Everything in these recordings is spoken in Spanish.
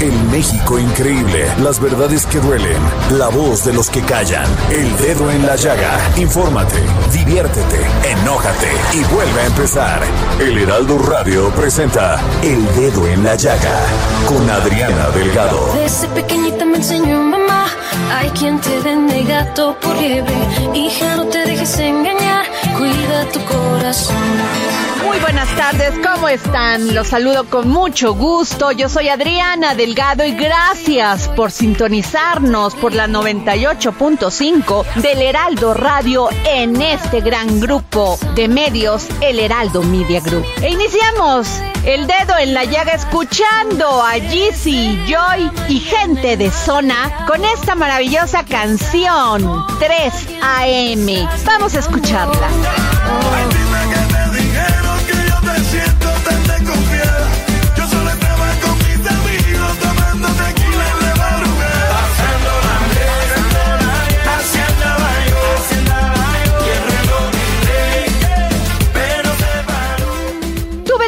El México increíble, las verdades que duelen, la voz de los que callan, el dedo en la llaga. Infórmate, diviértete, enójate y vuelve a empezar. El Heraldo Radio presenta El Dedo en la Llaga con Adriana Delgado. Desde pequeñita me enseñó mamá, hay quien te vende gato por liebre. Hija, no te dejes engañar, cuida tu corazón. Muy buenas tardes, ¿cómo están? Los saludo con mucho gusto. Yo soy Adriana Delgado y gracias por sintonizarnos por la 98.5 del Heraldo Radio en este gran grupo de medios, el Heraldo Media Group. E iniciamos el dedo en la llaga escuchando a Jeezy, Joy y gente de zona con esta maravillosa canción 3 AM. Vamos a escucharla.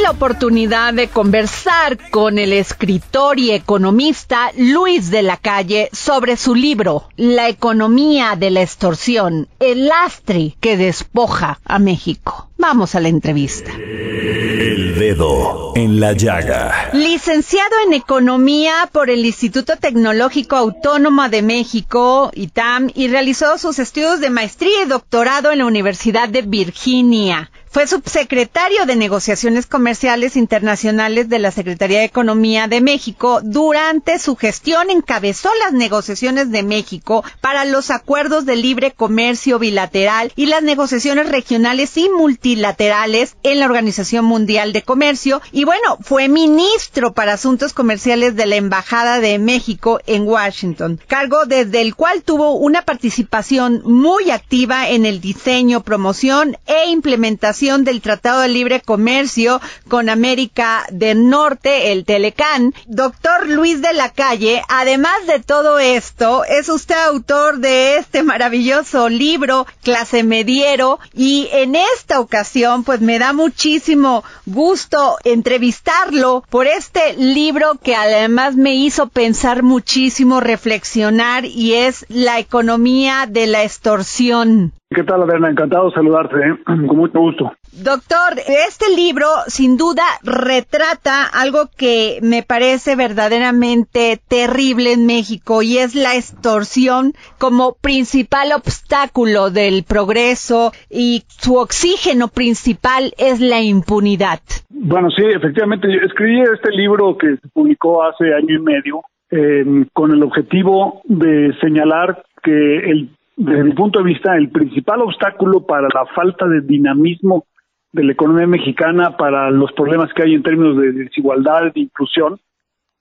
La oportunidad de conversar con el escritor y economista Luis de la Calle sobre su libro La economía de la extorsión, el lastre que despoja a México. Vamos a la entrevista. El dedo en la llaga. Licenciado en Economía por el Instituto Tecnológico Autónomo de México, ITAM, y realizó sus estudios de maestría y doctorado en la Universidad de Virginia. Fue subsecretario de Negociaciones Comerciales Internacionales de la Secretaría de Economía de México. Durante su gestión encabezó las negociaciones de México para los acuerdos de libre comercio bilateral y las negociaciones regionales y multilaterales en la Organización Mundial de Comercio. Y bueno, fue ministro para Asuntos Comerciales de la Embajada de México en Washington, cargo desde el cual tuvo una participación muy activa en el diseño, promoción e implementación del Tratado de Libre Comercio con América del Norte, el Telecán. Doctor Luis de la Calle, además de todo esto, es usted autor de este maravilloso libro, Clase Mediero, y en esta ocasión, pues me da muchísimo gusto entrevistarlo por este libro que además me hizo pensar muchísimo, reflexionar, y es La economía de la extorsión. ¿Qué tal, Adriana? Encantado de saludarte, ¿eh? con mucho gusto. Doctor, este libro sin duda retrata algo que me parece verdaderamente terrible en México y es la extorsión como principal obstáculo del progreso y su oxígeno principal es la impunidad. Bueno, sí, efectivamente, yo escribí este libro que se publicó hace año y medio eh, con el objetivo de señalar que el desde mi punto de vista, el principal obstáculo para la falta de dinamismo de la economía mexicana, para los problemas que hay en términos de desigualdad, de inclusión,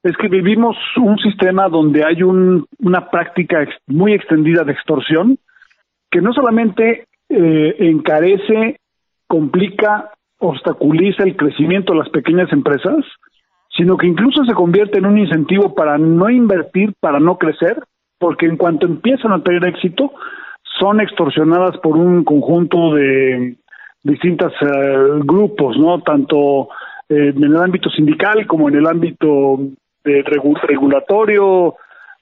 es que vivimos un sistema donde hay un, una práctica muy extendida de extorsión que no solamente eh, encarece, complica, obstaculiza el crecimiento de las pequeñas empresas, sino que incluso se convierte en un incentivo para no invertir, para no crecer, porque en cuanto empiezan a tener éxito, son extorsionadas por un conjunto de distintos uh, grupos, ¿no? Tanto eh, en el ámbito sindical como en el ámbito de regu regulatorio,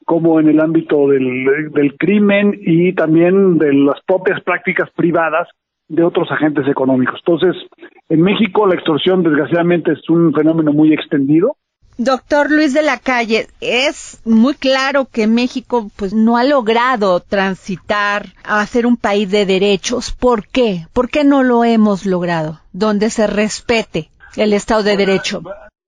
como en el ámbito del, del crimen y también de las propias prácticas privadas de otros agentes económicos. Entonces, en México la extorsión desgraciadamente es un fenómeno muy extendido Doctor Luis de la Calle, es muy claro que México pues no ha logrado transitar a ser un país de derechos. ¿Por qué? ¿Por qué no lo hemos logrado? Donde se respete el Estado de Derecho.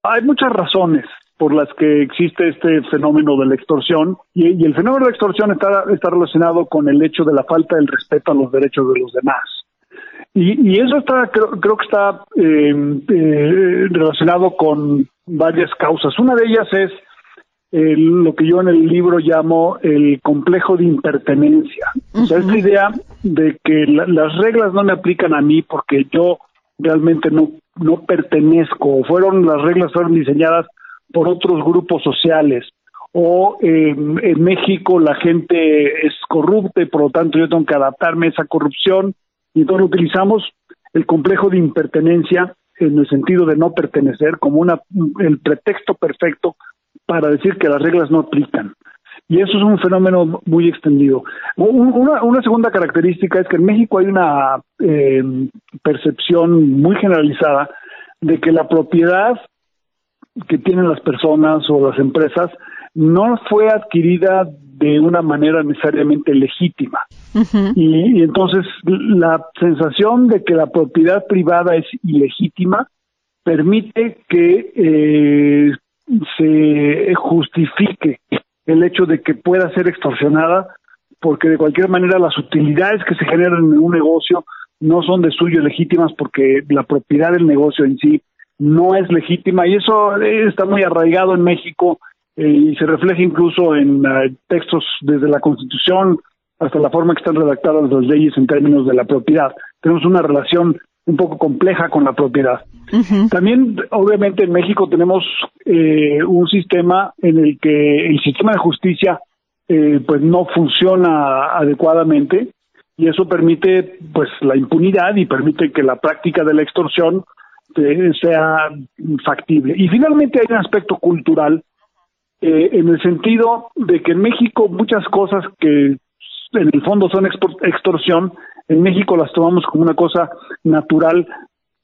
Hay muchas razones por las que existe este fenómeno de la extorsión y, el fenómeno de la extorsión está, está relacionado con el hecho de la falta del respeto a los derechos de los demás. Y, y eso está, creo, creo que está eh, eh, relacionado con varias causas. Una de ellas es eh, lo que yo en el libro llamo el complejo de impertenencia. O sea, esta idea de que la- las reglas no me aplican a mí porque yo realmente no, no pertenezco, o fueron las reglas fueron diseñadas por otros grupos sociales, o eh, en México la gente es corrupta y por lo tanto yo tengo que adaptarme a esa corrupción, entonces utilizamos el complejo de impertenencia en el sentido de no pertenecer como una el pretexto perfecto para decir que las reglas no aplican. Y eso es un fenómeno muy extendido. Un- Una, una segunda característica es que en México hay una eh, percepción muy generalizada de que la propiedad que tienen las personas o las empresas no fue adquirida de una manera necesariamente legítima. y, y entonces la sensación de que la propiedad privada es ilegítima permite que eh, se justifique el hecho de que pueda ser extorsionada porque de cualquier manera las utilidades que se generan en un negocio no son de suyo legítimas porque la propiedad del negocio en sí no es legítima y eso está muy arraigado en México eh, y se refleja incluso en eh, textos desde la Constitución hasta la forma que están redactadas las leyes en términos de la propiedad. Tenemos una relación un poco compleja con la propiedad. También, obviamente, en México tenemos eh, un sistema en el que el sistema de justicia eh, pues no funciona adecuadamente y eso permite pues la impunidad y permite que la práctica de la extorsión eh, sea factible. Y finalmente hay un aspecto cultural eh, en el sentido de que en México muchas cosas que en el fondo son extorsión, en México las tomamos como una cosa natural,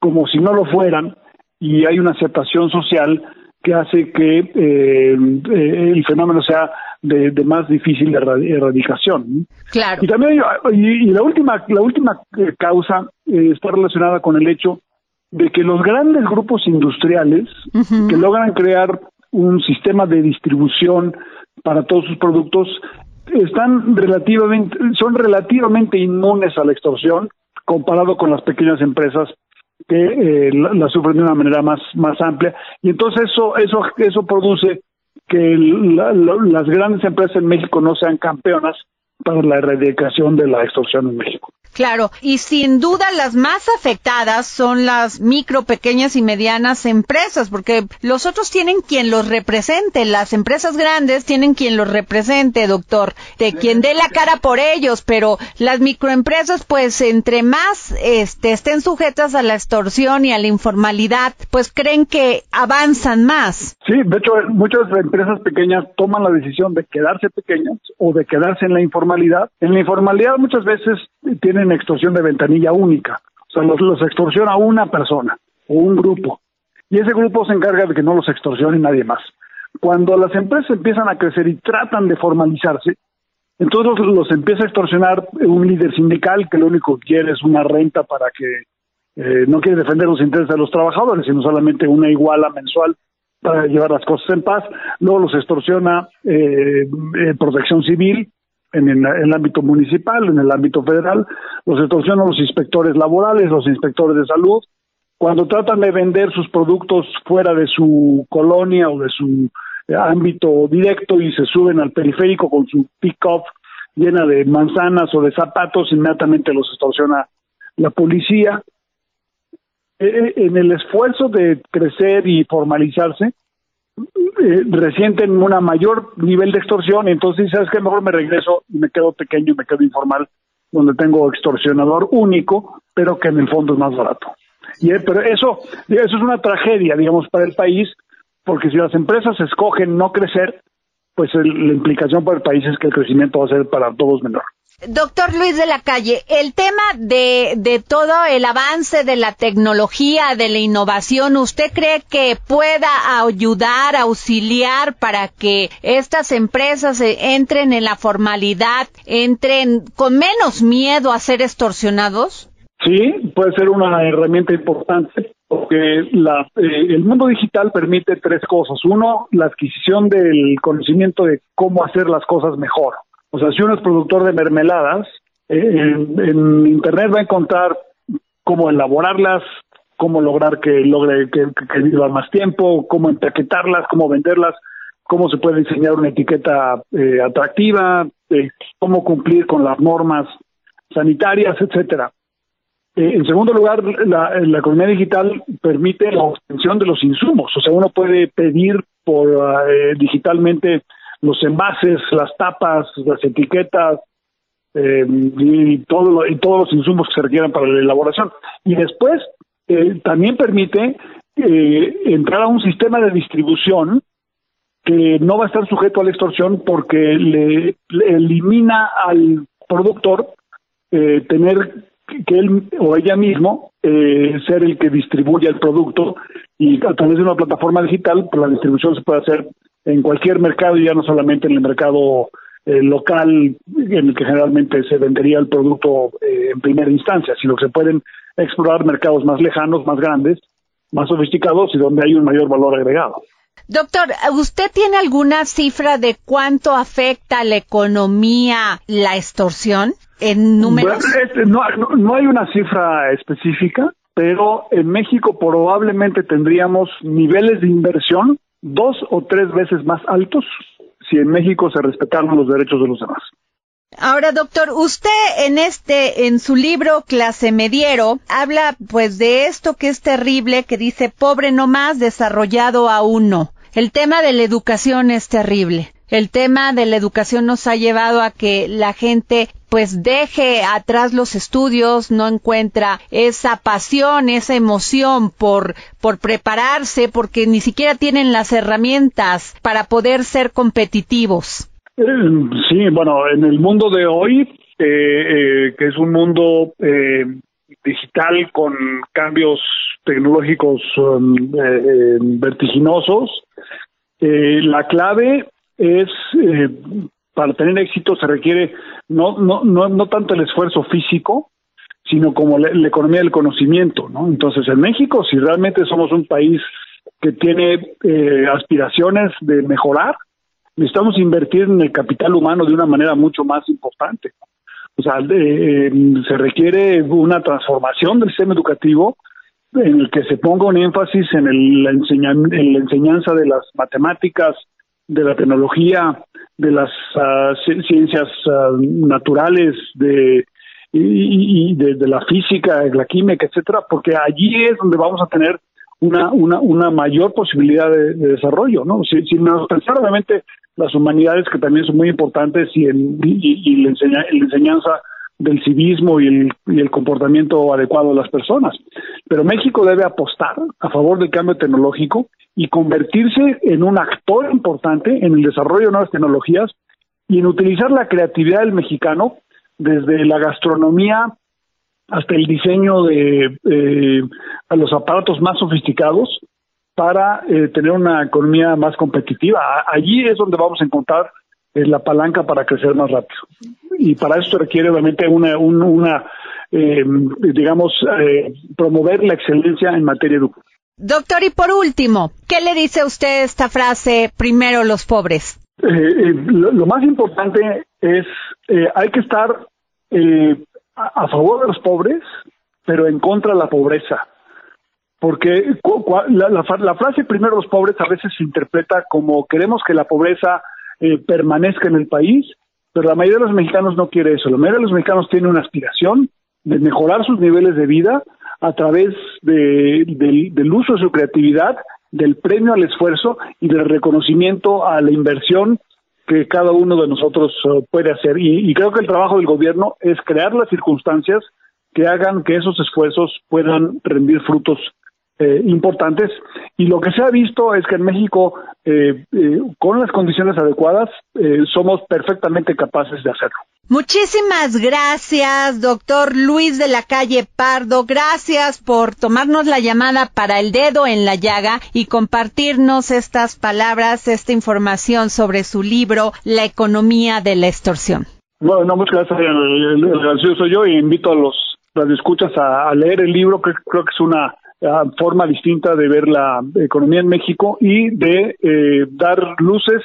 como si no lo fueran, y hay una aceptación social que hace que eh, eh, el fenómeno sea de, de más difícil erra- erradicación. Claro. Y también y, y la última la última eh, causa eh, está relacionada con el hecho de que los grandes grupos industriales que logran crear un sistema de distribución para todos sus productos están relativamente son relativamente inmunes a la extorsión comparado con las pequeñas empresas que eh, la, sufren de una manera más más amplia y entonces eso eso eso produce que la- la- las grandes empresas en México no sean campeonas para la erradicación de la extorsión en México. Claro, y sin duda las más afectadas son las micro, pequeñas y medianas empresas, porque los otros tienen quien los represente, las empresas grandes tienen quien los represente, doctor, de quien dé la cara por ellos, pero las microempresas, pues entre más este, estén sujetas a la extorsión y a la informalidad, pues creen que avanzan más. Sí, de hecho, muchas empresas pequeñas toman la decisión de quedarse pequeñas o de quedarse en la informalidad. En la informalidad muchas veces tienen extorsión de ventanilla única. O sea, los, extorsiona una persona o un grupo. Y ese grupo se encarga de que no los extorsione nadie más. Cuando las empresas empiezan a crecer y tratan de formalizarse, entonces los, los empieza a extorsionar un líder sindical que lo único que quiere es una renta para que eh, no quiere defender los intereses de los trabajadores, sino solamente una iguala mensual para llevar las cosas en paz. Luego los extorsiona eh, eh, protección civil en, el ámbito municipal, en el ámbito federal. Los extorsionan los inspectores laborales, los inspectores de salud. Cuando tratan de vender sus productos fuera de su colonia o de su eh, ámbito directo y se suben al periférico con su pick-up llena de manzanas o de zapatos, inmediatamente los extorsiona la policía. Eh, en el esfuerzo de crecer y formalizarse, eh, resienten un mayor nivel de extorsión, entonces sabes que mejor me regreso y me quedo pequeño y me quedo informal, donde tengo extorsionador único, pero que en el fondo es más barato. Y, eh, pero eso, eso es una tragedia, digamos, para el país, porque si las empresas escogen no crecer, pues el- la implicación para el país es que el crecimiento va a ser para todos menor. Doctor Luis de la Calle, el tema de, de todo el avance de la tecnología, de la innovación, ¿usted cree que pueda ayudar, auxiliar para que estas empresas entren en la formalidad, entren con menos miedo a ser extorsionados? Sí, puede ser una herramienta importante porque la, eh, el mundo digital permite tres cosas. Uno, la adquisición del conocimiento de cómo hacer las cosas mejor. O sea, si uno es productor de mermeladas, eh, en, Internet va a encontrar cómo elaborarlas, cómo lograr que logre que, que vivan más tiempo, cómo empaquetarlas, cómo venderlas, cómo se puede diseñar una etiqueta eh, atractiva, eh, cómo cumplir con las normas sanitarias, etcétera. Eh, en segundo lugar, la, la, economía digital permite la obtención de los insumos, o sea, uno puede pedir por eh, digitalmente los envases, las tapas, las etiquetas eh, y, todo y todos los insumos que se requieran para la elaboración. Y después eh, también permite eh, entrar a un sistema de distribución que no va a estar sujeto a la extorsión porque le, le elimina al productor eh, tener que él o ella mismo eh, ser el que distribuya el producto y a través de una plataforma digital pues la distribución se puede hacer en cualquier mercado y ya no solamente en el mercado eh, local en el que generalmente se vendería el producto eh, en primera instancia, sino que se pueden explorar mercados más lejanos, más grandes, más sofisticados y donde hay un mayor valor agregado. Doctor, ¿usted tiene alguna cifra de cuánto afecta a la economía la extorsión en números? Bueno, no, no hay una cifra específica, pero en México probablemente tendríamos niveles de inversión dos o tres veces más altos si en México se respetaran los derechos de los demás. Ahora, doctor, usted en este, en su libro Clase Mediero, habla pues de esto que es terrible, que dice pobre no más, desarrollado aún no. El tema de la educación es terrible. El tema de la educación nos ha llevado a que la gente pues deje atrás los estudios, no encuentra esa pasión, esa emoción por, por prepararse, porque ni siquiera tienen las herramientas para poder ser competitivos. Sí, bueno, en el mundo de hoy, eh, eh, que es un mundo eh, digital con cambios tecnológicos um, eh, vertiginosos, la clave es para tener éxito se requiere no, no, no, no tanto el esfuerzo físico, sino como la, la, economía del conocimiento, ¿no? Entonces, en México, si realmente somos un país que tiene eh, aspiraciones de mejorar, necesitamos invertir en el capital humano de una manera mucho más importante. O sea, eh, se requiere una transformación del sistema educativo en el que se ponga un énfasis en, el, la, enseñan, en la enseñanza de las matemáticas, de la tecnología, de las uh, ciencias uh, naturales, de y, de, de, la física, la química, etcétera, porque allí es donde vamos a tener una, una, una mayor posibilidad de, de desarrollo, ¿no? Si, si nos pensar obviamente las humanidades que también son muy importantes y, en, y la, enseña, la enseñanza del civismo y el, y el comportamiento adecuado de las personas. Pero México debe apostar a favor del cambio tecnológico y convertirse en un actor importante en el desarrollo de nuevas tecnologías y en utilizar la creatividad del mexicano desde la gastronomía hasta el diseño de eh, los aparatos más sofisticados para eh, tener una economía más competitiva. Allí es donde vamos a encontrar eh, la palanca para crecer más rápido. Y para esto requiere obviamente una, una, una eh, digamos, promover la excelencia en materia educativa. Doctor, y por último, ¿qué le dice a usted esta frase, primero los pobres? Eh, eh, lo, lo, más importante es, eh, hay que estar a, a, favor de los pobres, pero en contra de la pobreza. Porque la, la, la, frase primero los pobres a veces se interpreta como queremos que la pobreza permanezca en el país, pero la mayoría de los mexicanos no quiere eso. La mayoría de los mexicanos tienen una aspiración de mejorar sus niveles de vida, a través de, de, del uso de su creatividad, del premio al esfuerzo y del reconocimiento a la inversión que cada uno de nosotros uh, puede hacer. Y, creo que el trabajo del gobierno es crear las circunstancias que hagan que esos esfuerzos puedan rendir frutos eh, importantes. Y lo que se ha visto es que en México, eh, eh, con las condiciones adecuadas, somos perfectamente capaces de hacerlo. Muchísimas gracias, doctor Luis de la calle Pardo. Gracias por tomarnos la llamada para el dedo en la llaga y compartirnos estas palabras, esta información sobre su libro, La economía de la extorsión. Bueno, muchas gracias. El, el, el gracioso soy yo y invito a los escuchas a, a leer el libro, que creo que es una uh, forma distinta de ver la economía en México y de eh, dar luces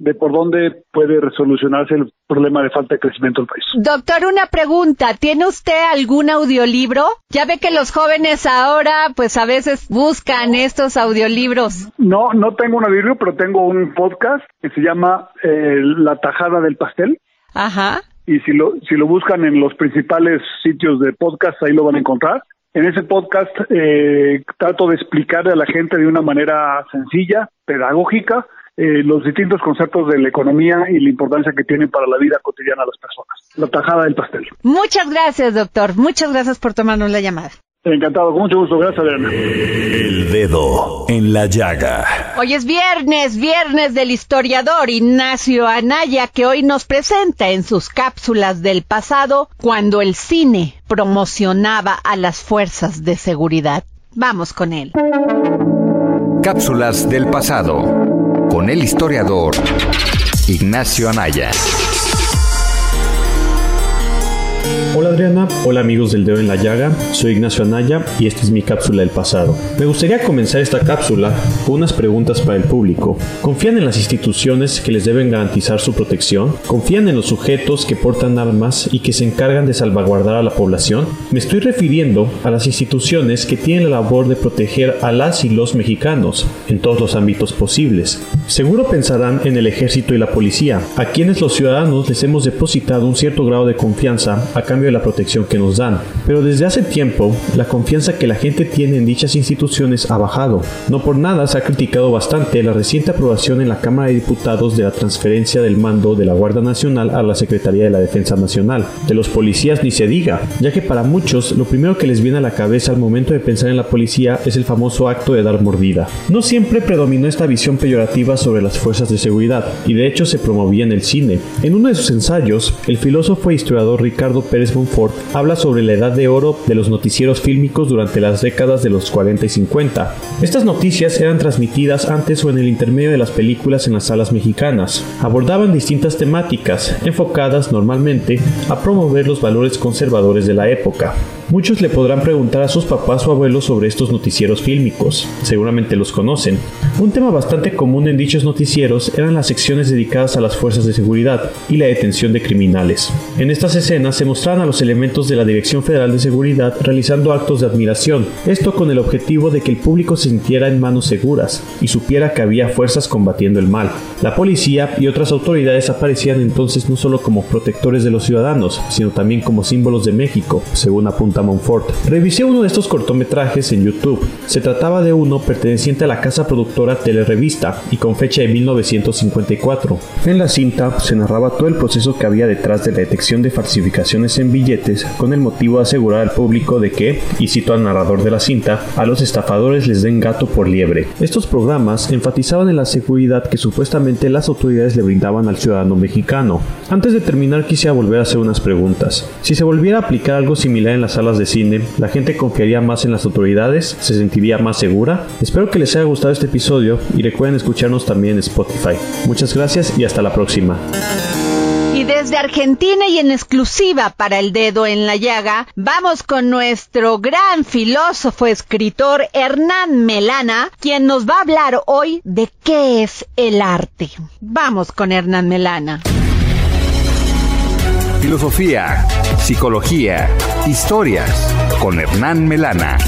de por dónde puede resolucionarse el problema de falta de crecimiento del país. Doctor, una pregunta. ¿Tiene usted algún audiolibro? Ya ve que los jóvenes ahora, pues a veces buscan estos audiolibros. No, no tengo un audiolibro, pero tengo un podcast que se llama eh, La tajada del pastel. Ajá. Y si lo, si lo buscan en los principales sitios de podcast, ahí lo van a encontrar. En ese podcast eh, trato de explicarle a la gente de una manera sencilla, pedagógica, eh, los distintos conceptos de la economía y la importancia que tienen para la vida cotidiana de las personas. La tajada del pastel. Muchas gracias, doctor. Muchas gracias por tomarnos la llamada. Encantado, con mucho gusto. Gracias, Adriana. El dedo en la llaga. Hoy es viernes, viernes del historiador Ignacio Anaya, que hoy nos presenta en sus cápsulas del pasado cuando el cine promocionaba a las fuerzas de seguridad. Vamos con él. Cápsulas del pasado con el historiador Ignacio Anaya. Hola Adriana, hola amigos del dedo en la llaga, soy Ignacio Anaya y esta es mi cápsula del pasado. Me gustaría comenzar esta cápsula con unas preguntas para el público. ¿Confían en las instituciones que les deben garantizar su protección? ¿Confían en los sujetos que portan armas y que se encargan de salvaguardar a la población? Me estoy refiriendo a las instituciones que tienen la labor de proteger a las y los mexicanos en todos los ámbitos posibles. Seguro pensarán en el ejército y la policía, a quienes los ciudadanos les hemos depositado un cierto grado de confianza cambio de la protección que nos dan. Pero desde hace tiempo, la confianza que la gente tiene en dichas instituciones ha bajado. No por nada se ha criticado bastante la reciente aprobación en la Cámara de Diputados de la transferencia del mando de la Guardia Nacional a la Secretaría de la Defensa Nacional. De los policías ni se diga, ya que para muchos lo primero que les viene a la cabeza al momento de pensar en la policía es el famoso acto de dar mordida. No siempre predominó esta visión peyorativa sobre las fuerzas de seguridad, y de hecho se promovía en el cine. En uno de sus ensayos, el filósofo e historiador Ricardo Pérez Monfort habla sobre la edad de oro de los noticieros fílmicos durante las décadas de los 40 y 50. Estas noticias eran transmitidas antes o en el intermedio de las películas en las salas mexicanas. Abordaban distintas temáticas, enfocadas normalmente a promover los valores conservadores de la época. Muchos le podrán preguntar a sus papás o abuelos sobre estos noticieros fílmicos, seguramente los conocen. Un tema bastante común en dichos noticieros eran las secciones dedicadas a las fuerzas de seguridad y la detención de criminales. En estas escenas se mostraban a los elementos de la Dirección Federal de Seguridad realizando actos de admiración, esto con el objetivo de que el público se sintiera en manos seguras y supiera que había fuerzas combatiendo el mal. La policía y otras autoridades aparecían entonces no solo como protectores de los ciudadanos, sino también como símbolos de México, según apunta Monfort. Revisé uno de estos cortometrajes en YouTube. Se trataba de uno perteneciente a la casa productora Telerevista y con fecha de 1954. En la cinta se narraba todo el proceso que había detrás de la detección de falsificaciones en billetes con el motivo de asegurar al público de que, y cito al narrador de la cinta, a los estafadores les den gato por liebre. Estos programas enfatizaban en la seguridad que supuestamente las autoridades le brindaban al ciudadano mexicano. Antes de terminar quisiera volver a hacer unas preguntas. Si se volviera a aplicar algo similar en las salas de cine, ¿la gente confiaría más en las autoridades? ¿Se sentiría más segura? Espero que les haya gustado este episodio y recuerden escucharnos también en Spotify. Muchas gracias y hasta la próxima. Y desde Argentina y en exclusiva para el dedo en la llaga, vamos con nuestro gran filósofo escritor Hernán Melana, quien nos va a hablar hoy de qué es el arte. Vamos con Hernán Melana. Filosofía, psicología, historias con Hernán Melana.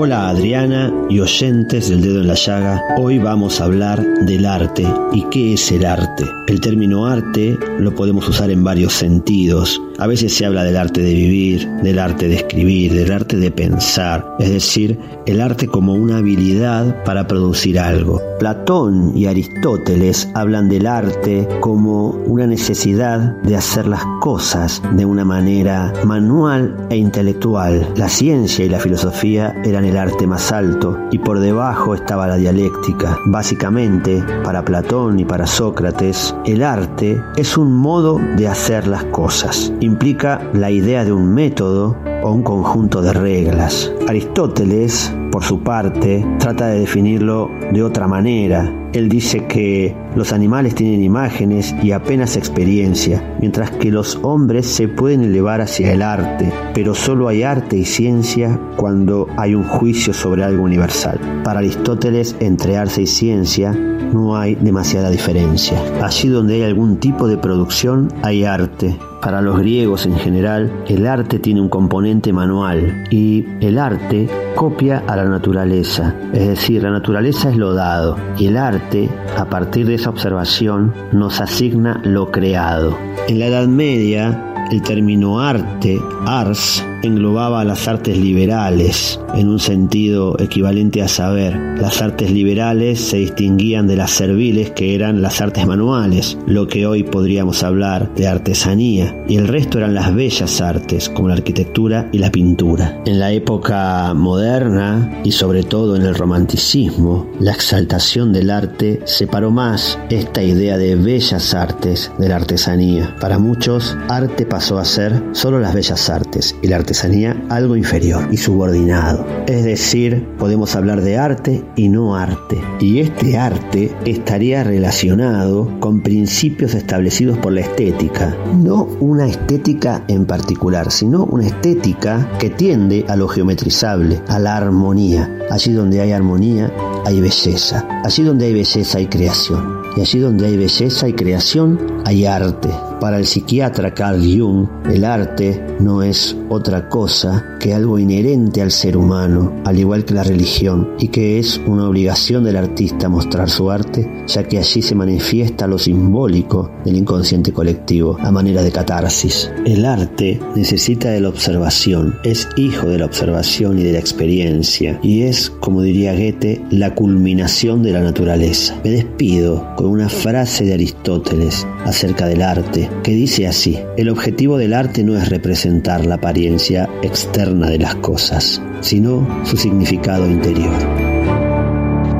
Hola Adriana y oyentes del dedo en la llaga, hoy vamos a hablar del arte y qué es el arte. El término arte lo podemos usar en varios sentidos. A veces se habla del arte de vivir, del arte de escribir, del arte de pensar, es decir, el arte como una habilidad para producir algo. Platón y Aristóteles hablan del arte como una necesidad de hacer las cosas de una manera manual e intelectual. La ciencia y la filosofía eran el arte más alto y por debajo estaba la dialéctica. Básicamente, para Platón y para Sócrates, el arte es un modo de hacer las cosas. Implica la idea de un método o un conjunto de reglas. Aristóteles, por su parte, trata de definirlo de otra manera. Él dice que los animales tienen imágenes y apenas experiencia, mientras que los hombres se pueden elevar hacia el arte, pero solo hay arte y ciencia cuando hay un juicio sobre algo universal. Para Aristóteles, entre arte y ciencia no hay demasiada diferencia. Allí donde hay algún tipo de producción hay arte. Para los griegos en general, el arte tiene un componente manual y el arte copia a la naturaleza. Es decir, la naturaleza es lo dado y el arte, a partir de esa observación, nos asigna lo creado. En la Edad Media, el término arte, ars, englobaba las artes liberales, en un sentido equivalente a saber. Las artes liberales se distinguían de las serviles, que eran las artes manuales, lo que hoy podríamos hablar de artesanía, y el resto eran las bellas artes, como la arquitectura y la pintura. En la época moderna, y sobre todo en el romanticismo, la exaltación del arte separó más esta idea de bellas artes de la artesanía. Para muchos, arte pasó a ser solo las bellas artes y la artesanía algo inferior y subordinado. Es decir, podemos hablar de arte y no arte. Y este arte estaría relacionado con principios establecidos por la estética. No una estética en particular, sino una estética que tiende a lo geometrizable, a la armonía. Allí donde hay armonía, hay belleza. Allí donde hay belleza, hay creación. Y allí donde hay belleza y creación, hay arte. Para el psiquiatra Carl Jung, el arte no es otra cosa que algo inherente al ser humano, al igual que la religión, y que es una obligación del artista mostrar su arte, ya que allí se manifiesta lo simbólico del inconsciente colectivo, a manera de catarsis. El arte necesita de la observación, es hijo de la observación y de la experiencia, y es, como diría Goethe, la culminación de la naturaleza. Me despido con una frase de Aristóteles acerca del arte, que dice así, el objetivo del arte no es representar la apariencia externa de las cosas, sino su significado interior.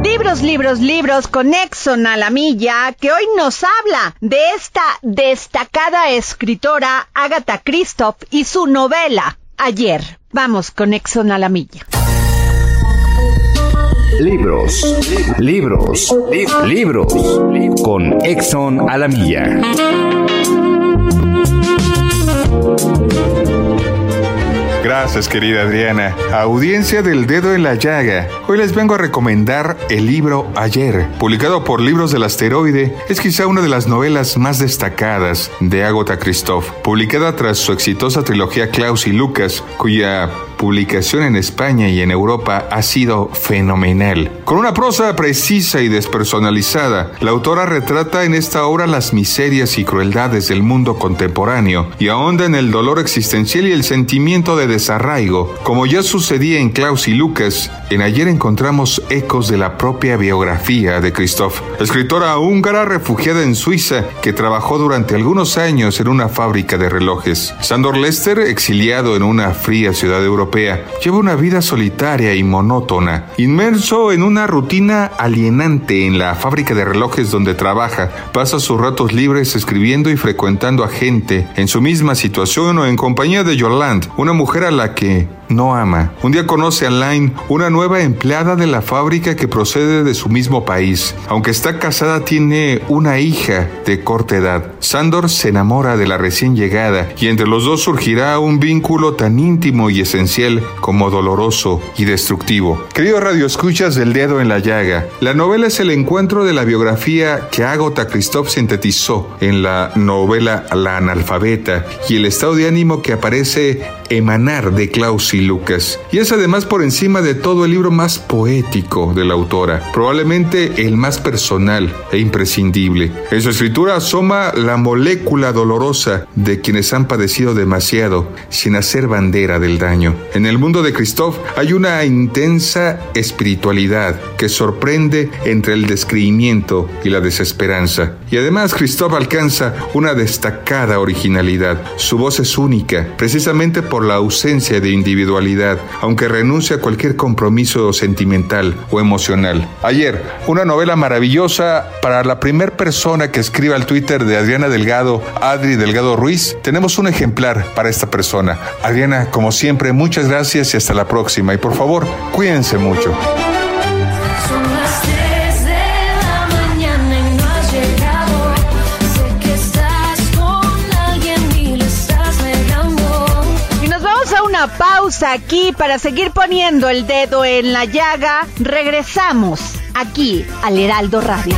Libros, libros, libros con Exxon a la milla, que hoy nos habla de esta destacada escritora Agatha Christoph y su novela Ayer. Vamos con Exxon a la milla. Libros, libros, libros con Exxon a la milla. Gracias, querida Adriana. Audiencia del dedo en la llaga. Hoy les vengo a recomendar el libro Ayer, publicado por Libros del Asteroide. Es quizá una de las novelas más destacadas de Agatha Christoph, publicada tras su exitosa trilogía Klaus y Lucas, cuya publicación en España y en Europa ha sido fenomenal. Con una prosa precisa y despersonalizada, la autora retrata en esta obra las miserias y crueldades del mundo contemporáneo y ahonda en el dolor existencial y el sentimiento de desarraigo. Como ya sucedía en Klaus y Lucas, en ayer encontramos ecos de la propia biografía de Christoph, escritora húngara refugiada en Suiza que trabajó durante algunos años en una fábrica de relojes. Sandor Lester, exiliado en una fría ciudad europea, lleva una vida solitaria y monótona, inmerso en una rutina alienante en la fábrica de relojes donde trabaja. Pasa sus ratos libres escribiendo y frecuentando a gente en su misma situación o en compañía de Yolande, una mujer a la que no ama. Un día conoce a una nueva empleada de la fábrica que procede de su mismo país. Aunque está casada, tiene una hija de corta edad. Sandor se enamora de la recién llegada y entre los dos surgirá un vínculo tan íntimo y esencial como doloroso y destructivo. Querido Radio Escuchas del Dedo en la Llaga, la novela es el encuentro de la biografía que Agatha Christoph sintetizó en la novela La analfabeta y el estado de ánimo que aparece emanar de Klaus y Lucas. Y es además por encima de todo el libro más poético de la autora, probablemente el más personal e imprescindible. En su escritura asoma la molécula dolorosa de quienes han padecido demasiado sin hacer bandera del daño. En el mundo de Christoph hay una intensa espiritualidad que sorprende entre el descreimiento y la desesperanza. Y además Christoph alcanza una destacada originalidad. Su voz es única, precisamente por la ausencia de aunque renuncia a cualquier compromiso sentimental o emocional. Ayer, una novela maravillosa para la primera persona que escriba al Twitter de Adriana Delgado, Adri Delgado Ruiz. Tenemos un ejemplar para esta persona. Adriana, como siempre, muchas gracias y hasta la próxima. Y por favor, cuídense mucho. Pausa aquí para seguir poniendo el dedo en la llaga. Regresamos aquí al Heraldo Radio.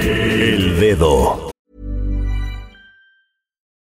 El dedo.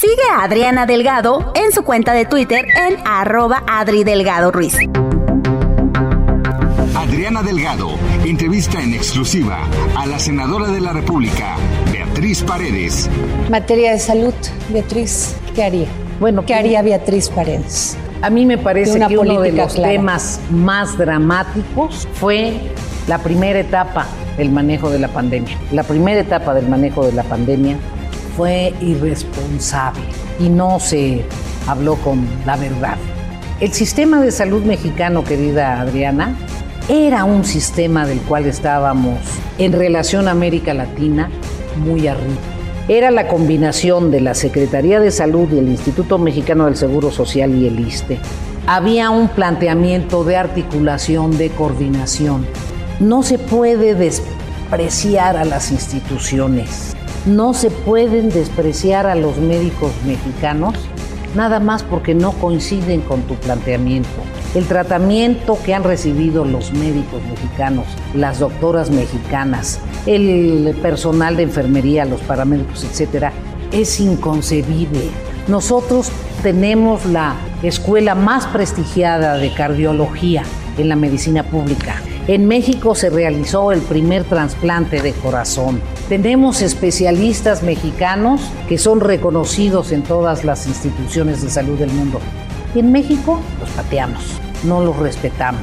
Sigue a Adriana Delgado en su cuenta de Twitter en arroba Adri Delgado Ruiz. Adriana Delgado entrevista en exclusiva a la senadora de la República, Beatriz Paredes. Materia de salud, Beatriz, ¿qué haría? Bueno, ¿qué haría Beatriz Paredes? A mí me parece una que uno de los clara. temas más dramáticos fue la primera etapa del manejo de la pandemia. La primera etapa del manejo de la pandemia fue irresponsable y no se habló con la verdad. El sistema de salud mexicano, querida Adriana, era un sistema del cual estábamos en relación a América Latina muy arriba. Era la combinación de la Secretaría de Salud y el Instituto Mexicano del Seguro Social y el ISTE. Había un planteamiento de articulación, de coordinación. No se puede despreciar a las instituciones. No se pueden despreciar a los médicos mexicanos nada más porque no coinciden con tu planteamiento. El tratamiento que han recibido los médicos mexicanos, las doctoras mexicanas, el personal de enfermería, los paramédicos, etcétera, es inconcebible. Nosotros tenemos la escuela más prestigiada de cardiología en la medicina pública. En México se realizó el primer trasplante de corazón. Tenemos especialistas mexicanos que son reconocidos en todas las instituciones de salud del mundo. Y en México los pateamos, no los respetamos.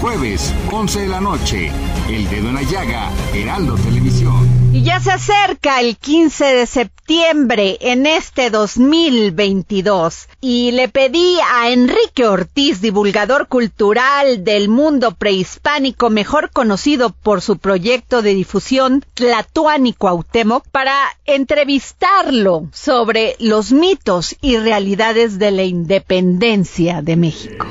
Jueves, 11 de la noche. El dedo en la llaga, Heraldo Televisión. Y ya se acerca el 15 de septiembre en este 2022 y le pedí a Enrique Ortiz, divulgador cultural del mundo prehispánico, mejor conocido por su proyecto de difusión Tlatuani Cuauhtémoc, para entrevistarlo sobre los mitos y realidades de la independencia de México.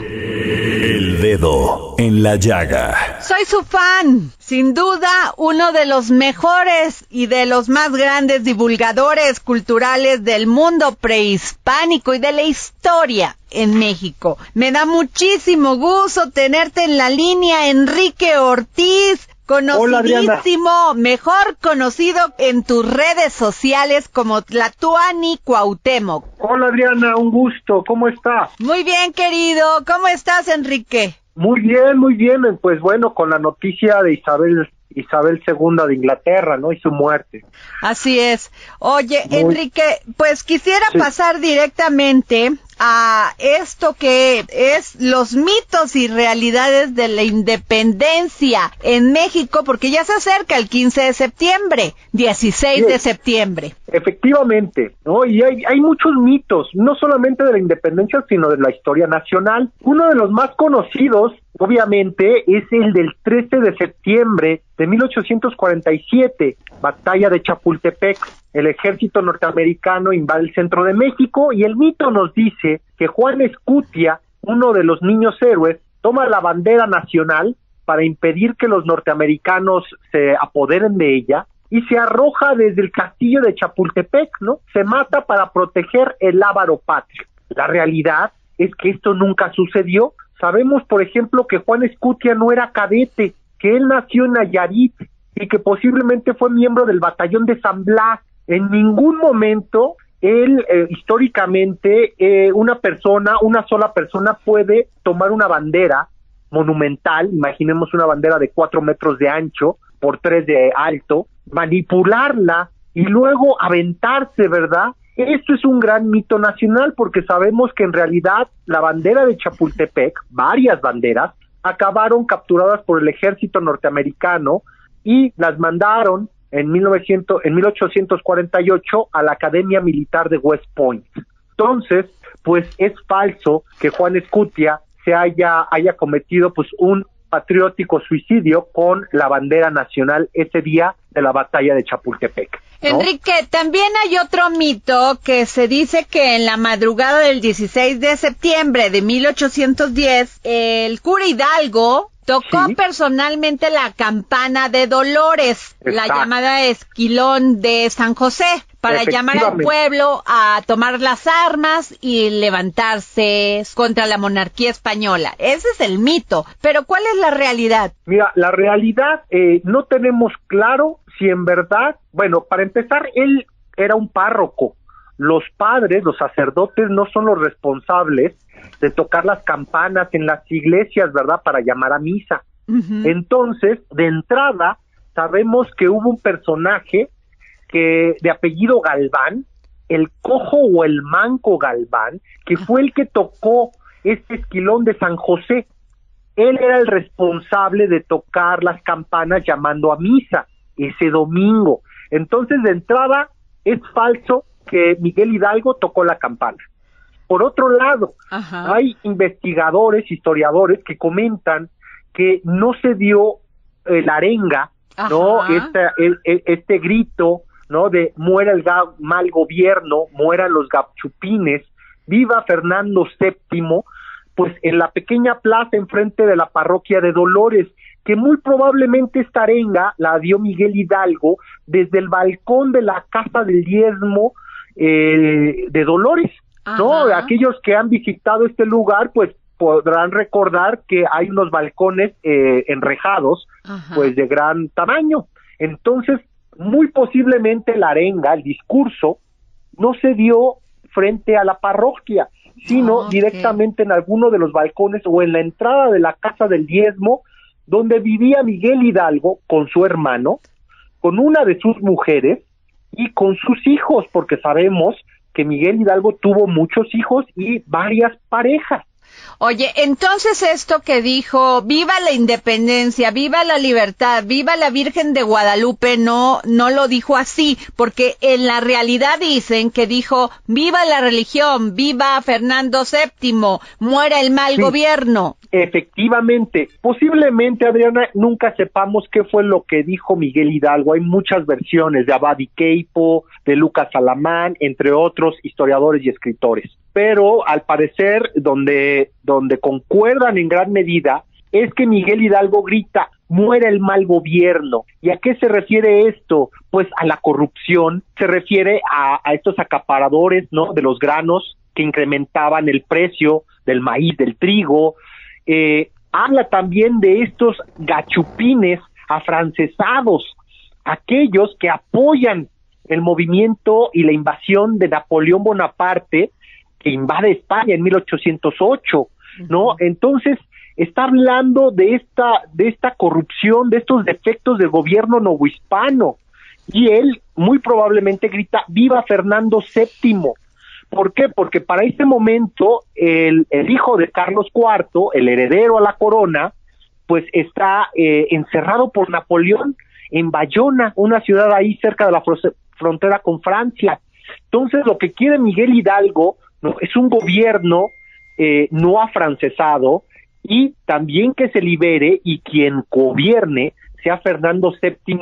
El dedo en la llaga. Soy su fan, sin duda uno de los mejores y de los más grandes divulgadores culturales del mundo prehispánico y de la historia en México. Me da muchísimo gusto tenerte en la línea, Enrique Ortiz. Hola. Conocidísimo, mejor conocido en tus redes sociales como Tlatuani Cuauhtémoc. Hola Adriana, un gusto, ¿cómo está? Muy bien, querido. ¿Cómo estás, Enrique? Muy bien, muy bien, pues bueno, con la noticia de Isabel Isabel II de Inglaterra, ¿no? Y su muerte. Así es. Oye, Muy- Enrique, pues quisiera Sí. pasar directamente a esto que es los mitos y realidades de la independencia en México, porque ya se acerca el 15 de septiembre, 16 de septiembre. Efectivamente, ¿no? Y hay, hay muchos mitos, no solamente de la independencia, sino de la historia nacional. Uno de los más conocidos, obviamente, es el del 13 de septiembre de 1847, batalla de Chapultepec. El ejército norteamericano invade el centro de México y el mito nos dice que Juan Escutia, uno de los niños héroes, toma la bandera nacional para impedir que los norteamericanos se apoderen de ella y se arroja desde el castillo de Chapultepec, ¿no? Se mata para proteger el Ávaro patrio. La realidad es que esto nunca sucedió. Sabemos, por ejemplo, que Juan Escutia no era cadete, que él nació en Nayarit y que posiblemente fue miembro del batallón de San Blas. En ningún momento él, eh, históricamente, eh, una persona, una sola persona puede tomar una bandera monumental, imaginemos una bandera de cuatro metros de ancho por tres de alto, manipularla y luego aventarse, ¿verdad? Esto es un gran mito nacional porque sabemos que en realidad la bandera de Chapultepec, varias banderas, acabaron capturadas por el ejército norteamericano y las mandaron en 1900 en 1848 a la Academia Militar de West Point. Entonces, pues es falso que Juan Escutia se haya haya cometido pues un patriótico suicidio con la bandera nacional ese día de la batalla de Chapultepec. Enrique, también hay otro mito que se dice que en la madrugada del 16 de septiembre de 1810, el cura Hidalgo tocó personalmente la campana de Dolores, la llamada Esquilón de San José, para llamar al pueblo a tomar las armas y levantarse contra la monarquía española. Ese es el mito, pero ¿cuál es la realidad? Mira, la realidad eh, no tenemos claro si en verdad, bueno, para empezar, él era un párroco. Los padres, los sacerdotes, no son los responsables de tocar las campanas en las iglesias, ¿verdad? Para llamar a misa. Entonces, de entrada, sabemos que hubo un personaje que de apellido Galván, el cojo o el manco Galván, que fue el que tocó este esquilón de San José. Él era el responsable de tocar las campanas llamando a misa ese domingo. Entonces, de entrada, es falso que Miguel Hidalgo tocó la campana. Por otro lado, hay investigadores, historiadores que comentan que no se dio eh, la arenga, ¿no? Esta- el- el- este grito, ¿no? De muera el mal gobierno, mueran los gachupines, viva Fernando VII, pues en la pequeña plaza enfrente de la parroquia de Dolores, que muy probablemente esta arenga la dio Miguel Hidalgo desde el balcón de la casa del diezmo eh, de Dolores, ¿no? Aquellos que han visitado este lugar, pues podrán recordar que hay unos balcones eh, enrejados, pues de gran tamaño. Entonces, muy posiblemente la arenga, el discurso, no se dio frente a la parroquia, sino directamente en alguno de los balcones o en la entrada de la casa del diezmo, donde vivía Miguel Hidalgo con su hermano, con una de sus mujeres y con sus hijos, porque sabemos que Miguel Hidalgo tuvo muchos hijos y varias parejas. Oye, entonces esto que dijo, viva la independencia, viva la libertad, viva la Virgen de Guadalupe, no, no lo dijo así, porque en la realidad dicen que dijo, viva la religión, viva Fernando VII, muera el mal Sí. gobierno. Efectivamente, posiblemente, Adriana, nunca sepamos qué fue lo que dijo Miguel Hidalgo. Hay muchas versiones de Abadi Keipo, de Lucas Alamán, entre otros historiadores y escritores. Pero al parecer, donde, donde concuerdan en gran medida, es que Miguel Hidalgo grita, muera el mal gobierno. ¿Y a qué se refiere esto? Pues a la corrupción, se refiere a, a estos acaparadores, ¿no? De los granos que incrementaban el precio del maíz, del trigo, eh, habla también de estos gachupines afrancesados, aquellos que apoyan el movimiento y la invasión de Napoleón Bonaparte que invade España en 1808, ¿no? Entonces está hablando de esta de esta corrupción, de estos defectos del gobierno novohispano y él muy probablemente grita viva Fernando VII. ¿Por qué? Porque para ese momento el, el hijo de Carlos IV, el heredero a la corona, pues está eh, encerrado por Napoleón en Bayona, una ciudad ahí cerca de la fro- frontera con Francia. Entonces lo que quiere Miguel Hidalgo ¿no? es un gobierno eh, no afrancesado y también que se libere y quien gobierne sea Fernando VII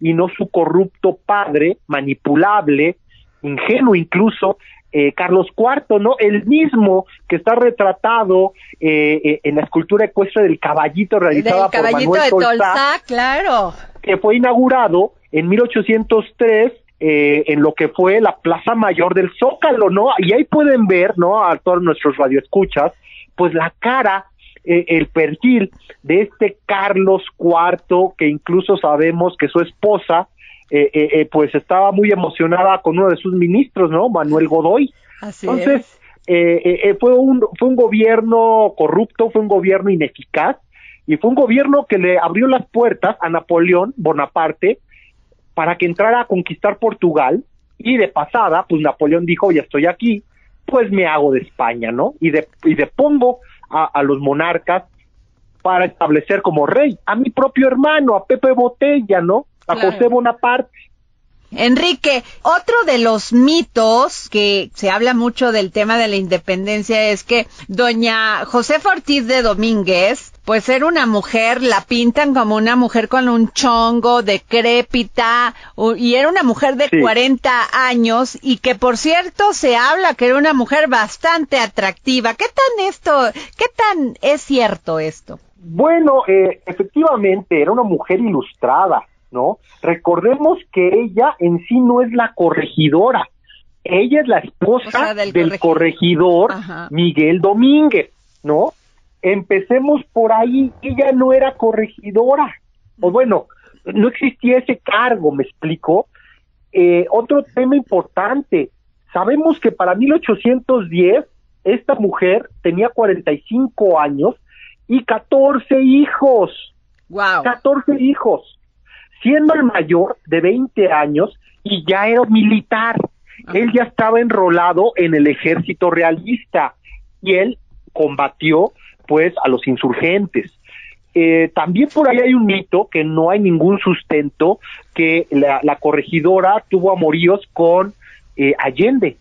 y no su corrupto padre, manipulable, ingenuo incluso, eh, Carlos IV, ¿no? El mismo que está retratado eh, eh, en la escultura ecuestre del caballito realizada Del caballito por Manuel de Tolsá, claro. que fue inaugurado en 1803 eh, en lo que fue la Plaza Mayor del Zócalo, ¿no? Y ahí pueden ver, ¿no? A todos nuestros radioescuchas, pues la cara, eh, el perfil de este Carlos IV, que incluso sabemos que su esposa, eh, eh, eh, pues estaba muy emocionada con uno de sus ministros, ¿no? Manuel Godoy. Así Entonces, eh, eh, fue, un, fue un gobierno corrupto, fue un gobierno ineficaz y fue un gobierno que le abrió las puertas a Napoleón Bonaparte para que entrara a conquistar Portugal y de pasada, pues Napoleón dijo, ya estoy aquí, pues me hago de España, ¿no? Y, de, y depongo a, a los monarcas para establecer como rey a mi propio hermano, a Pepe Botella, ¿no? A Claro. José Bonaparte. Enrique, otro de los mitos que se habla mucho del tema de la independencia es que doña Josefa Ortiz de Domínguez, pues era una mujer, la pintan como una mujer con un chongo, decrépita, y era una mujer de Sí. 40 años, y que por cierto se habla que era una mujer bastante atractiva. ¿Qué tan esto, qué tan es cierto esto? Bueno, eh, efectivamente, era una mujer ilustrada, ¿no? Recordemos que ella en sí no es la corregidora, ella es la esposa O sea, del del, corregidor. Miguel Domínguez, ¿no? Empecemos por ahí, ella no era corregidora, o bueno, no existía ese cargo, ¿me explico? Eh, otro tema importante, sabemos que para 1810 esta mujer tenía 45 años y 14 hijos. Wow. 14 hijos. Siendo el mayor de 20 años y ya era militar. Él ya estaba enrolado en el ejército realista y él combatió pues a los insurgentes. Eh, también por ahí hay un mito que no hay ningún sustento que la, la corregidora tuvo amoríos con eh, Allende.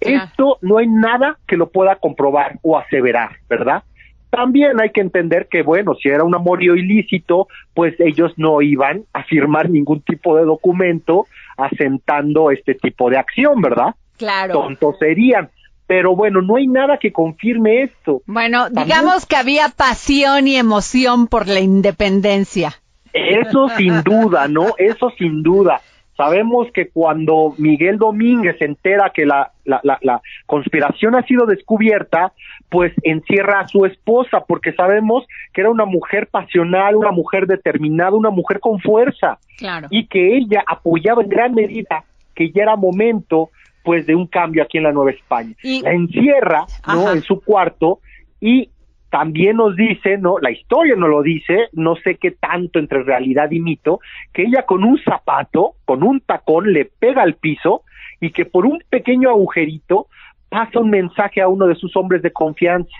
Esto no hay nada que lo pueda comprobar o aseverar, ¿verdad? También hay que entender que, bueno, si era un amorío ilícito, pues ellos no iban a firmar ningún tipo de documento asentando este tipo de acción, ¿verdad? Claro. Tontos serían. Pero bueno, no hay nada que confirme esto. Bueno, También- digamos que había pasión y emoción por la independencia. Eso sin duda, ¿no? Eso sin duda. Sabemos que cuando Miguel Domínguez se entera que la, la, la, la conspiración ha sido descubierta, pues encierra a su esposa, porque sabemos que era una mujer pasional, una mujer determinada, una mujer con fuerza, Claro. y que ella apoyaba en gran medida que ya era momento, pues, de un cambio aquí en la Nueva España. Y- La encierra, ¿no? En su cuarto y también nos dice, ¿no? La historia nos lo dice, no sé qué tanto entre realidad y mito, que ella con un zapato, con un tacón, le pega al piso y que por un pequeño agujerito pasa un mensaje a uno de sus hombres de confianza,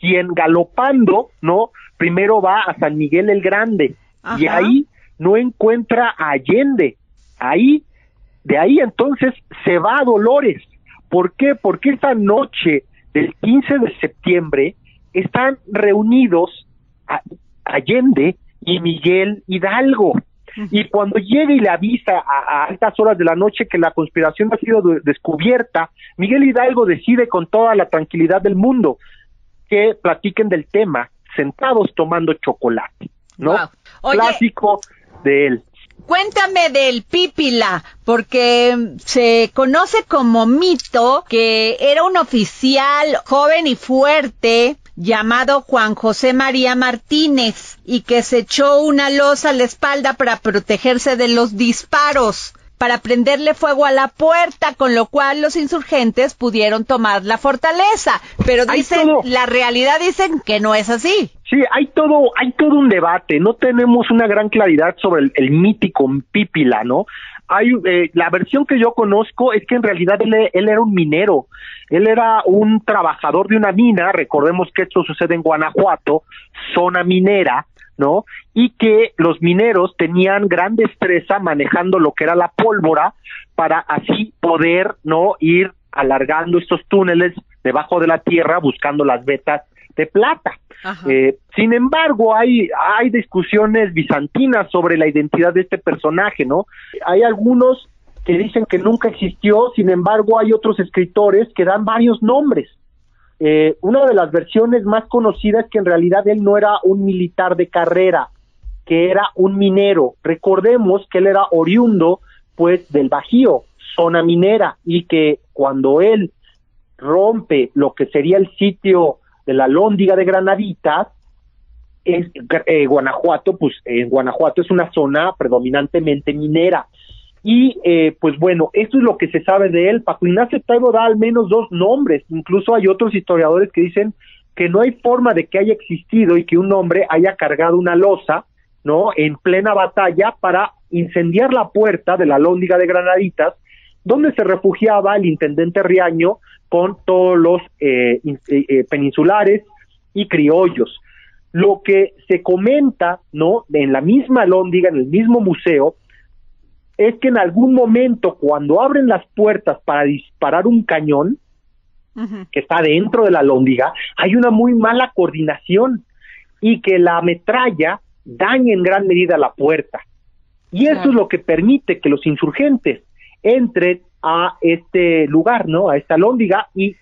quien galopando, ¿no? Primero va a San Miguel el Grande y ahí no encuentra a Allende. Ahí, de ahí entonces se va a Dolores. ¿Por qué? Porque esa noche del 15 de septiembre están reunidos a- Allende y Miguel Hidalgo. Y cuando llega y le avisa a, a altas horas de la noche que la conspiración ha sido de- descubierta, Miguel Hidalgo decide con toda la tranquilidad del mundo que platiquen del tema sentados tomando chocolate, ¿no? Oye- Clásico de él. Cuéntame del Pípila, porque se conoce como mito que era un oficial joven y fuerte llamado Juan José María Martínez y que se echó una losa a la espalda para protegerse de los disparos, para prenderle fuego a la puerta, con lo cual los insurgentes pudieron tomar la fortaleza. Pero dicen, la realidad dicen que no es así. Sí, hay todo, hay todo un debate. No tenemos una gran claridad sobre el, el mítico Pípila, ¿no? Hay eh, la versión que yo conozco es que en realidad él, él era un minero. Él era un trabajador de una mina. Recordemos que esto sucede en Guanajuato, zona minera, ¿no? Y que los mineros tenían gran destreza manejando lo que era la pólvora para así poder, ¿no? Ir alargando estos túneles debajo de la tierra buscando las vetas de plata. Eh, sin embargo, hay, hay discusiones bizantinas sobre la identidad de este personaje, ¿no? Hay algunos que dicen que nunca existió, sin embargo, hay otros escritores que dan varios nombres. Eh, una de las versiones más conocidas es que en realidad él no era un militar de carrera, que era un minero. Recordemos que él era oriundo, pues, del Bajío, zona minera, y que cuando él rompe lo que sería el sitio de la Lóndiga de Granaditas, es, eh, Guanajuato, pues en Guanajuato es una zona predominantemente minera. Y eh, pues bueno, esto es lo que se sabe de él. Paco Ignacio Taibo da al menos dos nombres. Incluso hay otros historiadores que dicen que no hay forma de que haya existido y que un hombre haya cargado una losa, ¿no? En plena batalla para incendiar la puerta de la Lóndiga de Granaditas, donde se refugiaba el intendente Riaño con todos los eh, eh, eh, peninsulares y criollos. Lo que se comenta, ¿no? En la misma Lóndiga, en el mismo museo, es que en algún momento cuando abren las puertas para disparar un cañón que está dentro de la lóndiga, hay una muy mala coordinación y que la metralla daña en gran medida la puerta. Y eso es lo que permite que los insurgentes entren a este lugar, ¿no? A esta lóndiga y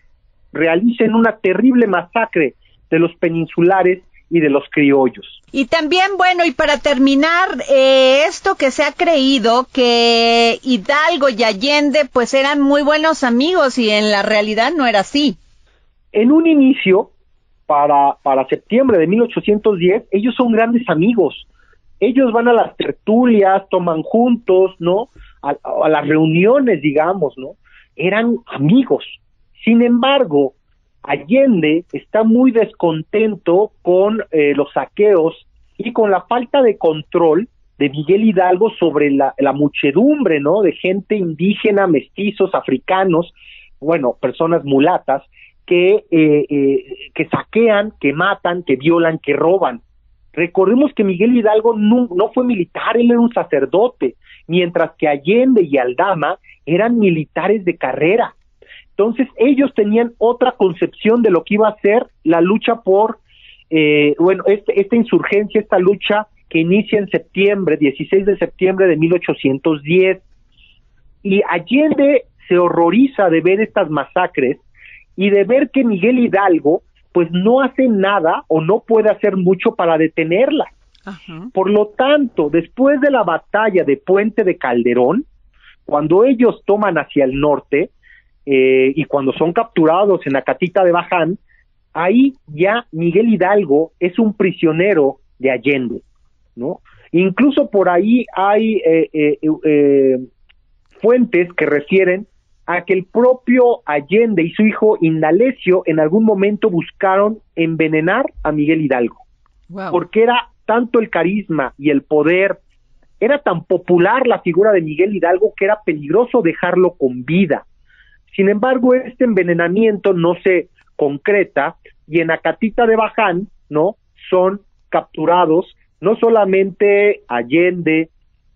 realicen una terrible masacre de los peninsulares y de los criollos. Y también, bueno, y para terminar, eh, esto que se ha creído que Hidalgo y Allende pues eran muy buenos amigos y en la realidad no era así. En un inicio, para, para septiembre de 1810, ellos son grandes amigos. Ellos van a las tertulias, toman juntos, ¿no? A, a las reuniones, digamos, ¿no? Eran amigos. Sin embargo, Allende está muy descontento con eh, los saqueos y con la falta de control de Miguel Hidalgo sobre la, muchedumbre, ¿no? De gente indígena, mestizos, africanos, bueno, personas mulatas, que, eh, eh, que saquean, que matan, que violan, que roban. Recordemos que Miguel Hidalgo no fue militar, él era un sacerdote, mientras que Allende y Aldama eran militares de carrera. Entonces ellos tenían otra concepción de lo que iba a ser la lucha por, eh, bueno, este, esta insurgencia, esta lucha que inicia en septiembre, 16 de septiembre de 1810. Y Allende se horroriza de ver estas masacres y de ver que Miguel Hidalgo pues no hace nada o no puede hacer mucho para Por lo tanto, después de la batalla de Puente de Calderón, cuando ellos toman hacia el norte eh, y cuando son capturados en la catita de Baján, ahí ya Miguel Hidalgo es un prisionero de Allende, ¿no? Incluso por ahí hay eh, eh, eh, fuentes que refieren a que el propio Allende y su hijo Indalecio en algún momento buscaron envenenar a Miguel Hidalgo, porque era tanto el carisma y el poder, era tan popular la figura de Miguel Hidalgo que era peligroso dejarlo con vida. Sin embargo, este envenenamiento no se concreta y en Acatita de Baján, ¿no? Son capturados no solamente Allende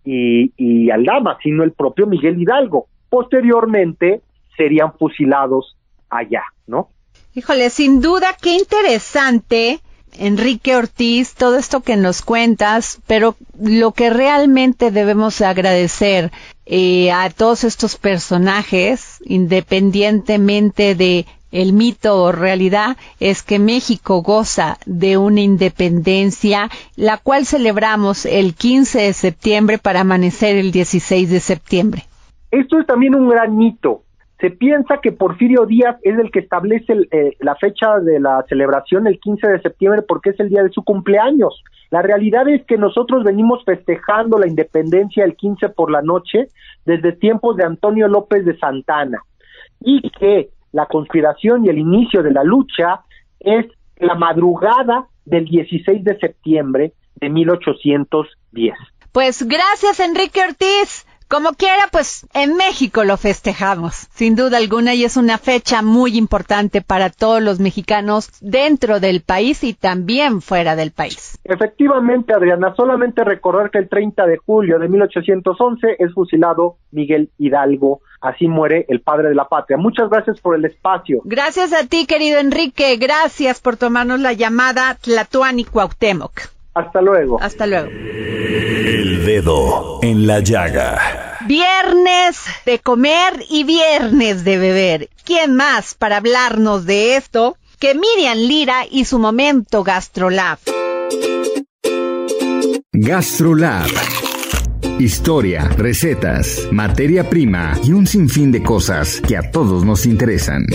y, y Aldama, sino el propio Miguel Hidalgo. Posteriormente serían fusilados allá, ¿no? Híjole, sin duda, qué interesante, Enrique Ortiz, todo esto que nos cuentas, pero lo que realmente debemos agradecer eh, a todos estos personajes, independientemente de el mito o realidad, es que México goza de una independencia, la cual celebramos el 15 de septiembre para amanecer el 16 de septiembre. Esto es también un gran mito. Se piensa que Porfirio Díaz es el que establece el, eh, la fecha de la celebración el 15 de septiembre porque es el día de su cumpleaños. La realidad es que nosotros venimos festejando la independencia el 15 por la noche desde tiempos de Antonio López de Santana y que la conspiración y el inicio de la lucha es la madrugada del 16 de septiembre de 1810. Pues gracias, Enrique Ortiz. Como quiera, pues en México lo festejamos, sin duda alguna, y es una fecha muy importante para todos los mexicanos dentro del país y también fuera del país. Efectivamente, Adriana, solamente recordar que el 30 de julio de 1811 es fusilado Miguel Hidalgo. Así muere el padre de la patria. Muchas gracias por el espacio. Gracias a ti, querido Enrique. Gracias por tomarnos la llamada Tlatuani Cuauhtémoc. Hasta luego. Hasta luego. El dedo en la llaga. Viernes de comer y viernes de beber. ¿Quién más para hablarnos de esto que Miriam Lira y su momento GastroLab? GastroLab. Historia, recetas, materia prima y un sinfín de cosas que a todos nos interesan.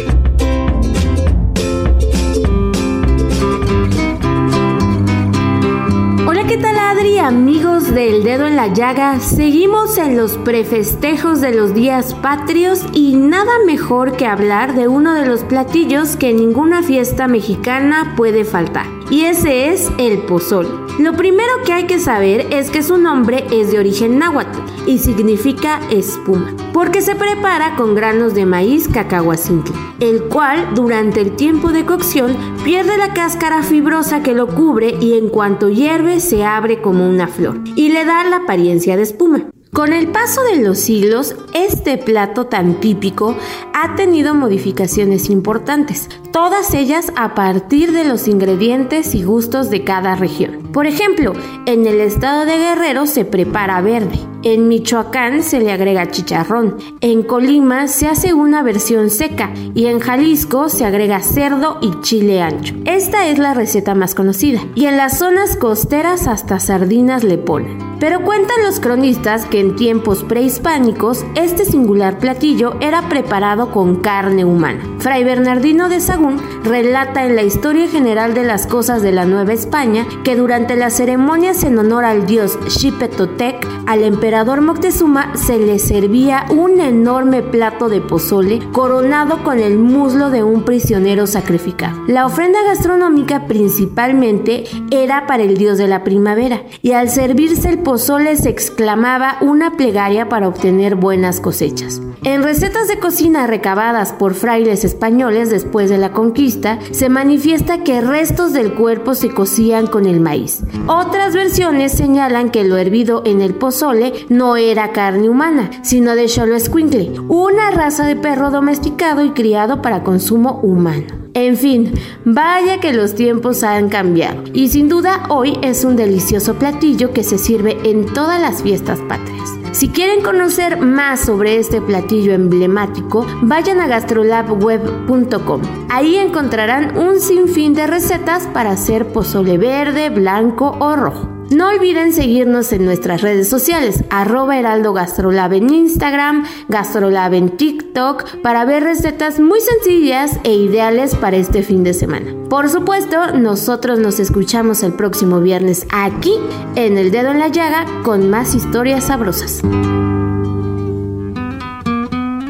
Hola, ¿qué tal Adri? Amigos del dedo en la llaga, seguimos en los prefestejos de los días patrios y nada mejor que hablar de uno de los platillos que ninguna fiesta mexicana puede faltar. Y ese es el pozol. Lo primero que hay que saber es que su nombre es de origen náhuatl y significa espuma, porque se prepara con granos de maíz cacahuacintle, el cual durante el tiempo de cocción pierde la cáscara fibrosa que lo cubre y en cuanto hierve se abre como una flor y le da la apariencia de espuma. Con el paso de los siglos, este plato tan típico ha tenido modificaciones importantes, todas ellas a partir de los ingredientes y gustos de cada región. Por ejemplo, en el estado de Guerrero se prepara verde, en Michoacán se le agrega chicharrón, en Colima se hace una versión seca y en Jalisco se agrega cerdo y chile ancho. Esta es la receta más conocida y en las zonas costeras hasta sardinas le ponen. Pero cuentan los cronistas que en tiempos prehispánicos este singular platillo era preparado con carne humana. Fray Bernardino de Sagún relata en la historia general de las cosas de la Nueva España que durante las ceremonias en honor al dios Xipetotec, al emperador Moctezuma se le servía un enorme plato de pozole coronado con el muslo de un prisionero sacrificado. La ofrenda gastronómica principalmente era para el dios de la primavera y al servirse el pozole se exclamaba una plegaria para obtener buenas cosechas. En recetas de cocina recabadas por frailes españoles después de la conquista, se manifiesta que restos del cuerpo se cocían con el maíz. Otras versiones señalan que lo hervido en el pozole no era carne humana, sino de Xoloescuincle, una raza de perro domesticado y criado para consumo humano. En fin, vaya que los tiempos han cambiado y sin duda hoy es un delicioso platillo que se sirve en todas las fiestas patrias. Si quieren conocer más sobre este platillo emblemático, vayan a gastrolabweb.com. Ahí encontrarán un sinfín de recetas para hacer pozole verde, blanco o rojo. No olviden seguirnos en nuestras redes sociales, arroba heraldo gastrolab en Instagram, gastrolab en TikTok, para ver recetas muy sencillas e ideales para este fin de semana. Por supuesto, nosotros nos escuchamos el próximo viernes aquí en El Dedo en la Llaga con más historias sabrosas.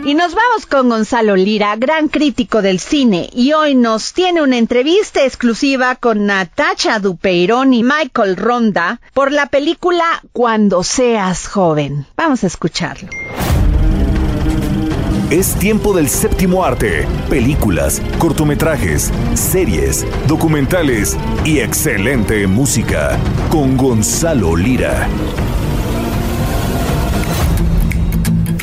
Y nos vamos con Gonzalo Lira, gran crítico del cine, y hoy nos tiene una entrevista exclusiva con Natacha Dupeirón y Michael Ronda por la película Cuando seas joven. Vamos a escucharlo. Es tiempo del séptimo arte. Películas, cortometrajes, series, documentales y excelente música. Con Gonzalo Lira.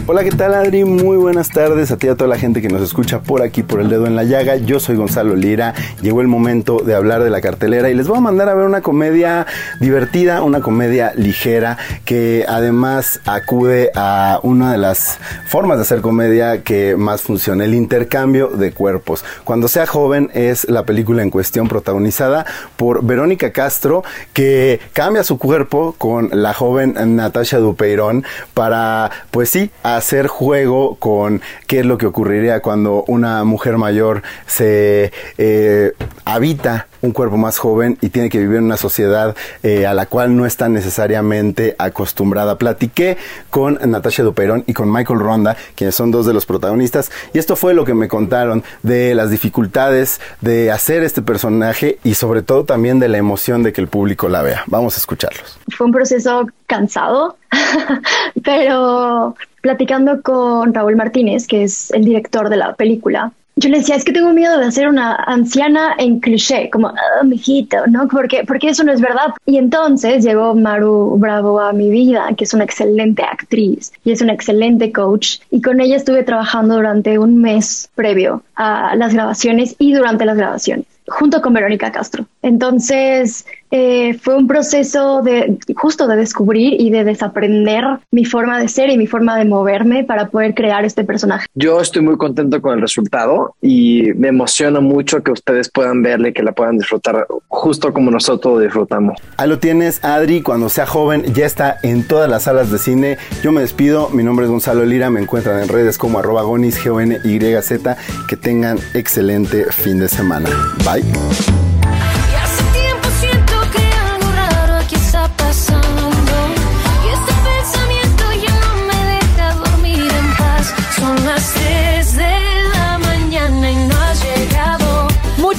Hola, ¿qué tal Adri? Muy buenas tardes a ti y a toda la gente que nos escucha por aquí, por el dedo en la llaga. Yo soy Gonzalo Lira. Llegó el momento de hablar de la cartelera y les voy a mandar a ver una comedia divertida, una comedia ligera que además acude a una de las formas de hacer comedia que más funciona, el intercambio de cuerpos. Cuando sea joven es la película en cuestión protagonizada por Verónica Castro que cambia su cuerpo con la joven Natasha Dupeirón para, pues sí, hacer juego con qué es lo que ocurriría cuando una mujer mayor se eh, habita un cuerpo más joven y tiene que vivir en una sociedad eh, a la cual no está necesariamente acostumbrada. Platiqué con Natasha Duperón y con Michael Ronda, quienes son dos de los protagonistas, y esto fue lo que me contaron de las dificultades de hacer este personaje y sobre todo también de la emoción de que el público la vea. Vamos a escucharlos. Fue un proceso cansado, pero platicando con Raúl Martínez, que es el director de la película, yo le decía, es que tengo miedo de hacer una anciana en cliché, como, oh, mijito, ¿no? Porque, porque eso no es verdad. Y entonces llegó Maru Bravo a mi vida, que es una excelente actriz y es una excelente coach. Y con ella estuve trabajando durante un mes previo a las grabaciones y durante las grabaciones. junto con Verónica Castro. Entonces, eh, fue un proceso de justo de descubrir y de desaprender mi forma de ser y mi forma de moverme para poder crear este personaje. Yo estoy muy contento con el resultado y me emociona mucho que ustedes puedan verle y que la puedan disfrutar justo como nosotros disfrutamos. Ahí lo tienes, Adri, cuando sea joven ya está en todas las salas de cine. Yo me despido, mi nombre es Gonzalo Lira, me encuentran en redes como arroba gonis, g o n y z Que tengan excelente fin de semana. Bye.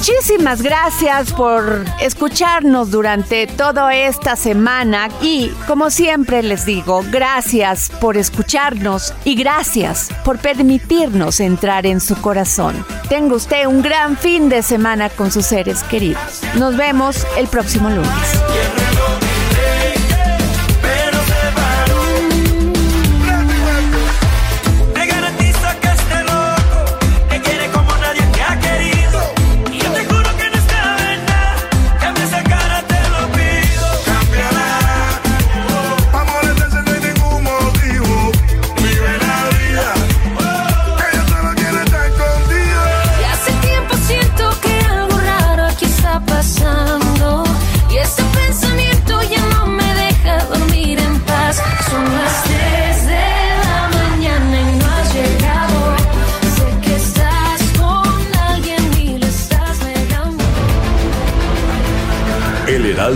Muchísimas gracias por escucharnos durante toda esta semana y como siempre les digo, gracias por escucharnos y gracias por permitirnos entrar en su corazón. Tenga usted un gran fin de semana con sus seres queridos. Nos vemos el próximo lunes.